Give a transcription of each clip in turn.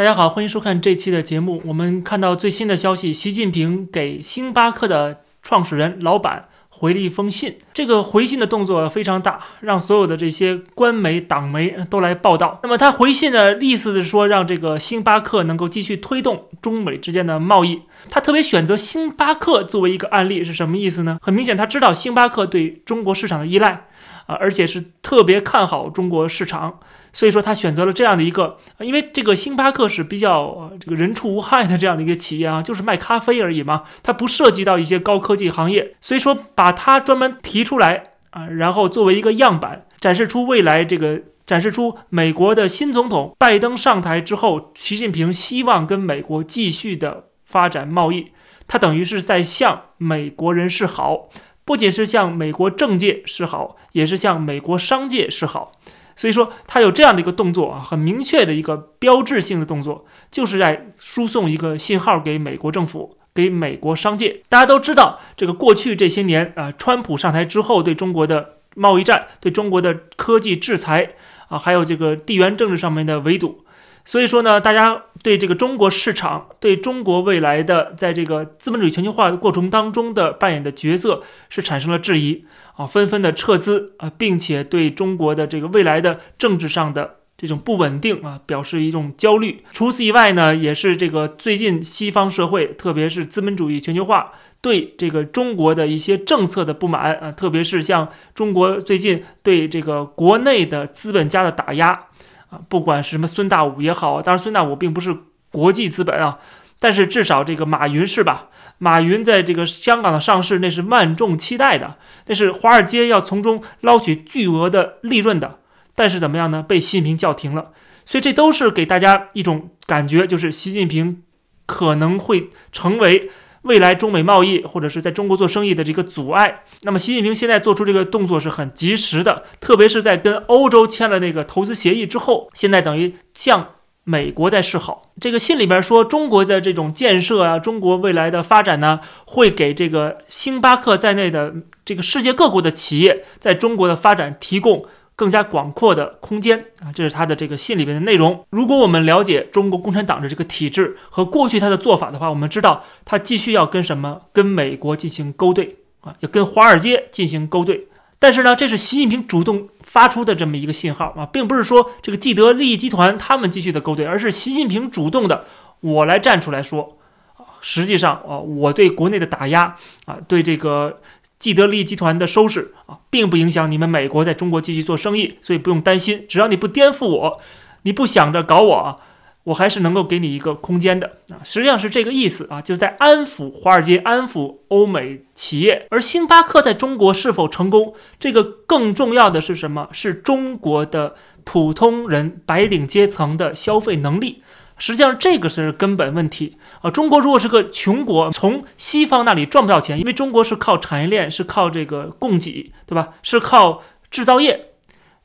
大家好，欢迎收看这期的节目。我们看到最新的消息，习近平给星巴克的创始人、老板回了一封信。这个回信的动作非常大，让所有的这些官媒、党媒都来报道。那么他回信的意思是说，让这个星巴克能够继续推动中美之间的贸易。他特别选择星巴克作为一个案例是什么意思呢？很明显，他知道星巴克对中国市场的依赖啊，而且是特别看好中国市场。所以说他选择了这样的一个，因为这个星巴克是比较这个人畜无害的这样的一个企业啊，就是卖咖啡而已嘛，它不涉及到一些高科技行业，所以说把它专门提出来啊，然后作为一个样板，展示出未来这个展示出美国的新总统拜登上台之后，习近平希望跟美国继续的发展贸易，他等于是在向美国人示好，不仅是向美国政界示好，也是向美国商界示好。所以说，他有这样的一个动作啊，很明确的一个标志性的动作，就是在输送一个信号给美国政府，给美国商界。大家都知道，这个过去这些年啊，川普上台之后，对中国的贸易战、对中国的科技制裁啊，还有这个地缘政治上面的围堵。所以说呢，大家对这个中国市场，对中国未来的在这个资本主义全球化的过程当中的扮演的角色是产生了质疑啊，纷纷的撤资啊，并且对中国的这个未来的政治上的这种不稳定啊表示一种焦虑。除此以外呢，也是这个最近西方社会，特别是资本主义全球化对这个中国的一些政策的不满啊，特别是像中国最近对这个国内的资本家的打压。啊，不管是什么孙大武也好，当然孙大武并不是国际资本啊，但是至少这个马云是吧？马云在这个香港的上市，那是万众期待的，那是华尔街要从中捞取巨额的利润的。但是怎么样呢？被习近平叫停了。所以这都是给大家一种感觉，就是习近平可能会成为。未来中美贸易或者是在中国做生意的这个阻碍，那么习近平现在做出这个动作是很及时的，特别是在跟欧洲签了那个投资协议之后，现在等于向美国在示好。这个信里边说，中国的这种建设啊，中国未来的发展呢，会给这个星巴克在内的这个世界各国的企业在中国的发展提供。更加广阔的空间啊，这是他的这个信里面的内容。如果我们了解中国共产党的这个体制和过去他的做法的话，我们知道他继续要跟什么？跟美国进行勾兑啊，要跟华尔街进行勾兑。但是呢，这是习近平主动发出的这么一个信号啊，并不是说这个既得利益集团他们继续的勾兑，而是习近平主动的，我来站出来说啊，实际上啊，我对国内的打压啊，对这个。既得利益集团的收拾啊，并不影响你们美国在中国继续做生意，所以不用担心。只要你不颠覆我，你不想着搞我啊，我还是能够给你一个空间的啊。实际上是这个意思啊，就是在安抚华尔街、安抚欧美企业。而星巴克在中国是否成功，这个更重要的是什么？是中国的普通人、白领阶层的消费能力。实际上，这个是根本问题啊！中国如果是个穷国，从西方那里赚不到钱，因为中国是靠产业链，是靠这个供给，对吧？是靠制造业。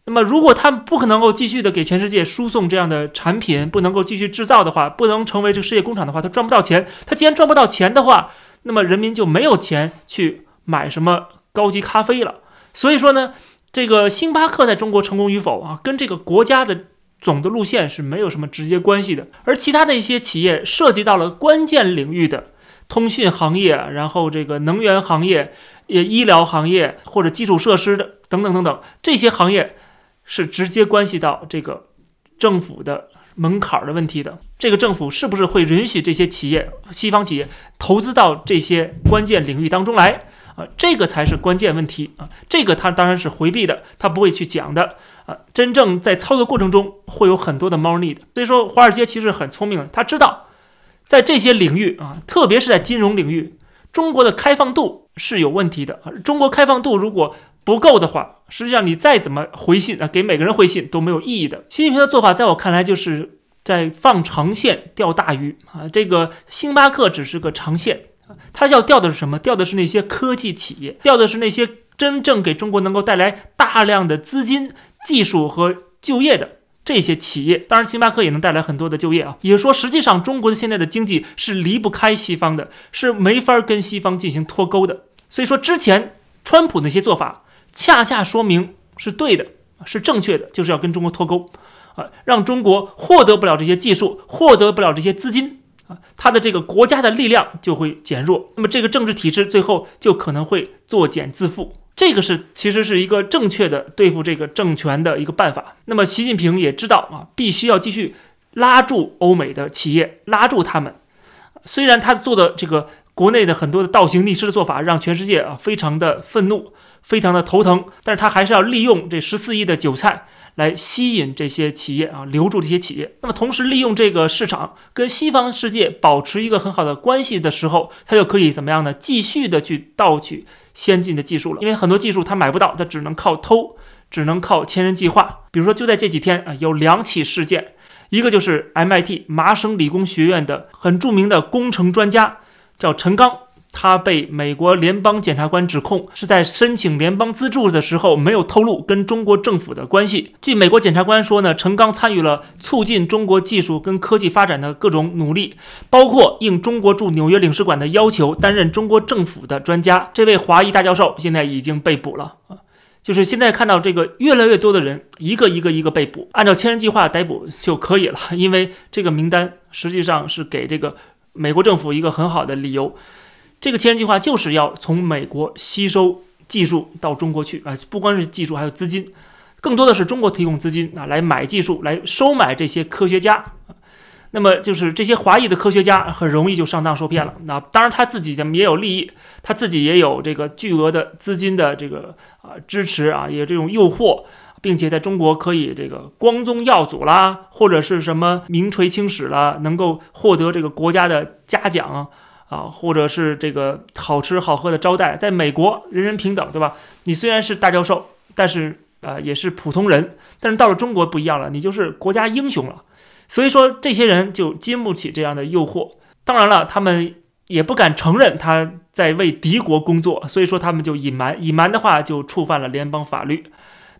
那么，如果他们不可能够继续的给全世界输送这样的产品，不能够继续制造的话，不能成为这个世界工厂的话，他赚不到钱。他既然赚不到钱的话，那么人民就没有钱去买什么高级咖啡了。所以说呢，这个星巴克在中国成功与否啊，跟这个国家的。总的路线是没有什么直接关系的，而其他的一些企业涉及到了关键领域的通讯行业，然后这个能源行业、也医疗行业或者基础设施的等等等等这些行业，是直接关系到这个政府的门槛的问题的。这个政府是不是会允许这些企业、西方企业投资到这些关键领域当中来？啊，这个才是关键问题啊！这个他当然是回避的，他不会去讲的啊。真正在操作过程中会有很多的猫腻的。所以说，华尔街其实很聪明的，他知道在这些领域啊，特别是在金融领域，中国的开放度是有问题的啊。中国开放度如果不够的话，实际上你再怎么回信啊，给每个人回信都没有意义的。习近平的做法，在我看来就是在放长线钓大鱼啊。这个星巴克只是个长线。他要调的是什么？调的是那些科技企业，调的是那些真正给中国能够带来大量的资金、技术和就业的这些企业。当然，星巴克也能带来很多的就业啊。也就是说，实际上中国的现在的经济是离不开西方的，是没法跟西方进行脱钩的。所以说，之前川普那些做法，恰恰说明是对的，是正确的，就是要跟中国脱钩。啊，让中国获得不了这些技术，获得不了这些资金啊，他的这个国家的力量就会减弱，那么这个政治体制最后就可能会作茧自缚。这个是其实是一个正确的对付这个政权的一个办法。那么习近平也知道啊，必须要继续拉住欧美的企业，拉住他们。虽然他做的这个国内的很多的倒行逆施的做法，让全世界啊非常的愤怒，非常的头疼，但是他还是要利用这十四亿的韭菜来吸引这些企业啊，留住这些企业。那么同时利用这个市场跟西方世界保持一个很好的关系的时候，他就可以怎么样呢？继续的去盗取先进的技术了，因为很多技术他买不到，他只能靠偷，只能靠千人计划。比如说就在这几天啊，有两起事件。一个就是 MIT 麻省理工学院的很著名的工程专家，叫陈刚，他被美国联邦检察官指控是在申请联邦资助的时候没有透露跟中国政府的关系。据美国检察官说呢，陈刚参与了促进中国技术跟科技发展的各种努力，包括应中国驻纽约领事馆的要求担任中国政府的专家。这位华裔大教授现在已经被捕了啊。就是现在看到这个越来越多的人一个一个一个被捕，按照千人计划逮捕就可以了，因为这个名单实际上是给这个美国政府一个很好的理由，这个千人计划就是要从美国吸收技术到中国去啊，不光是技术，还有资金，更多的是中国提供资金啊，来买技术，来收买这些科学家。那么就是这些华裔的科学家很容易就上当受骗了。那当然他自己也有利益，他自己也有这个巨额的资金的这个啊支持啊，也有这种诱惑，并且在中国可以这个光宗耀祖啦，或者是什么名垂青史啦，能够获得这个国家的嘉奖啊，啊或者是这个好吃好喝的招待。在美国人人平等，对吧？你虽然是大教授，但是呃也是普通人，但是到了中国不一样了，你就是国家英雄了。所以说，这些人就经不起这样的诱惑。当然了，他们也不敢承认他在为敌国工作，所以说他们就隐瞒。隐瞒的话，就触犯了联邦法律，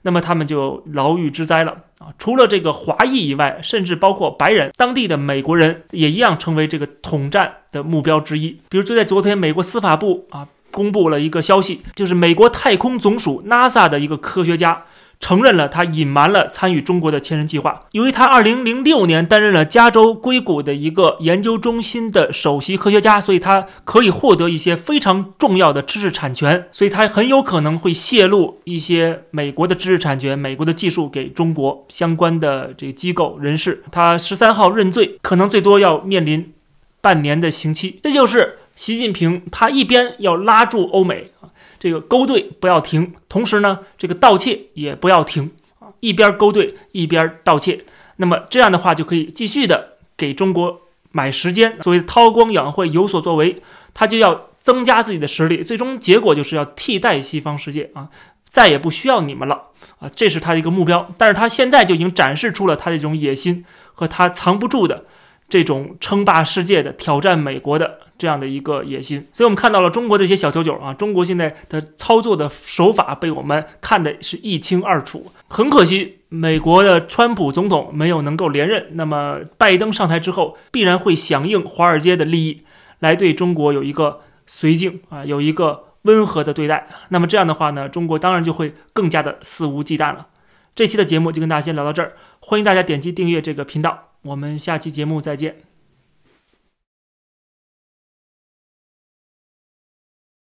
那么他们就牢狱之灾了除了这个华裔以外，甚至包括白人、当地的美国人也一样成为这个统战的目标之一。比如，就在昨天，美国司法部啊公布了一个消息，就是美国太空总署 NASA 的一个科学家。承认了他隐瞒了参与中国的千人计划。由于他2006年担任了加州硅谷的一个研究中心的首席科学家，所以他可以获得一些非常重要的知识产权，所以他很有可能会泄露一些美国的知识产权、美国的技术给中国相关的这个机构人士。他十三号认罪，可能最多要面临半年的刑期。这就是习近平，他一边要拉住欧美。这个勾兑不要停，同时呢，这个盗窃也不要停啊，一边勾兑一边盗窃，那么这样的话就可以继续的给中国买时间，所谓韬光养晦有所作为，他就要增加自己的实力，最终结果就是要替代西方世界啊，再也不需要你们了啊，这是他的一个目标，但是他现在就已经展示出了他这种野心和他藏不住的这种称霸世界的挑战美国的。这样的一个野心，所以我们看到了中国这些小九九啊，中国现在的操作的手法被我们看的是一清二楚。很可惜，美国的川普总统没有能够连任，那么拜登上台之后，必然会响应华尔街的利益，来对中国有一个绥靖啊，有一个温和的对待。那么这样的话呢，中国当然就会更加的肆无忌惮了。这期的节目就跟大家先聊到这儿，欢迎大家点击订阅这个频道，我们下期节目再见。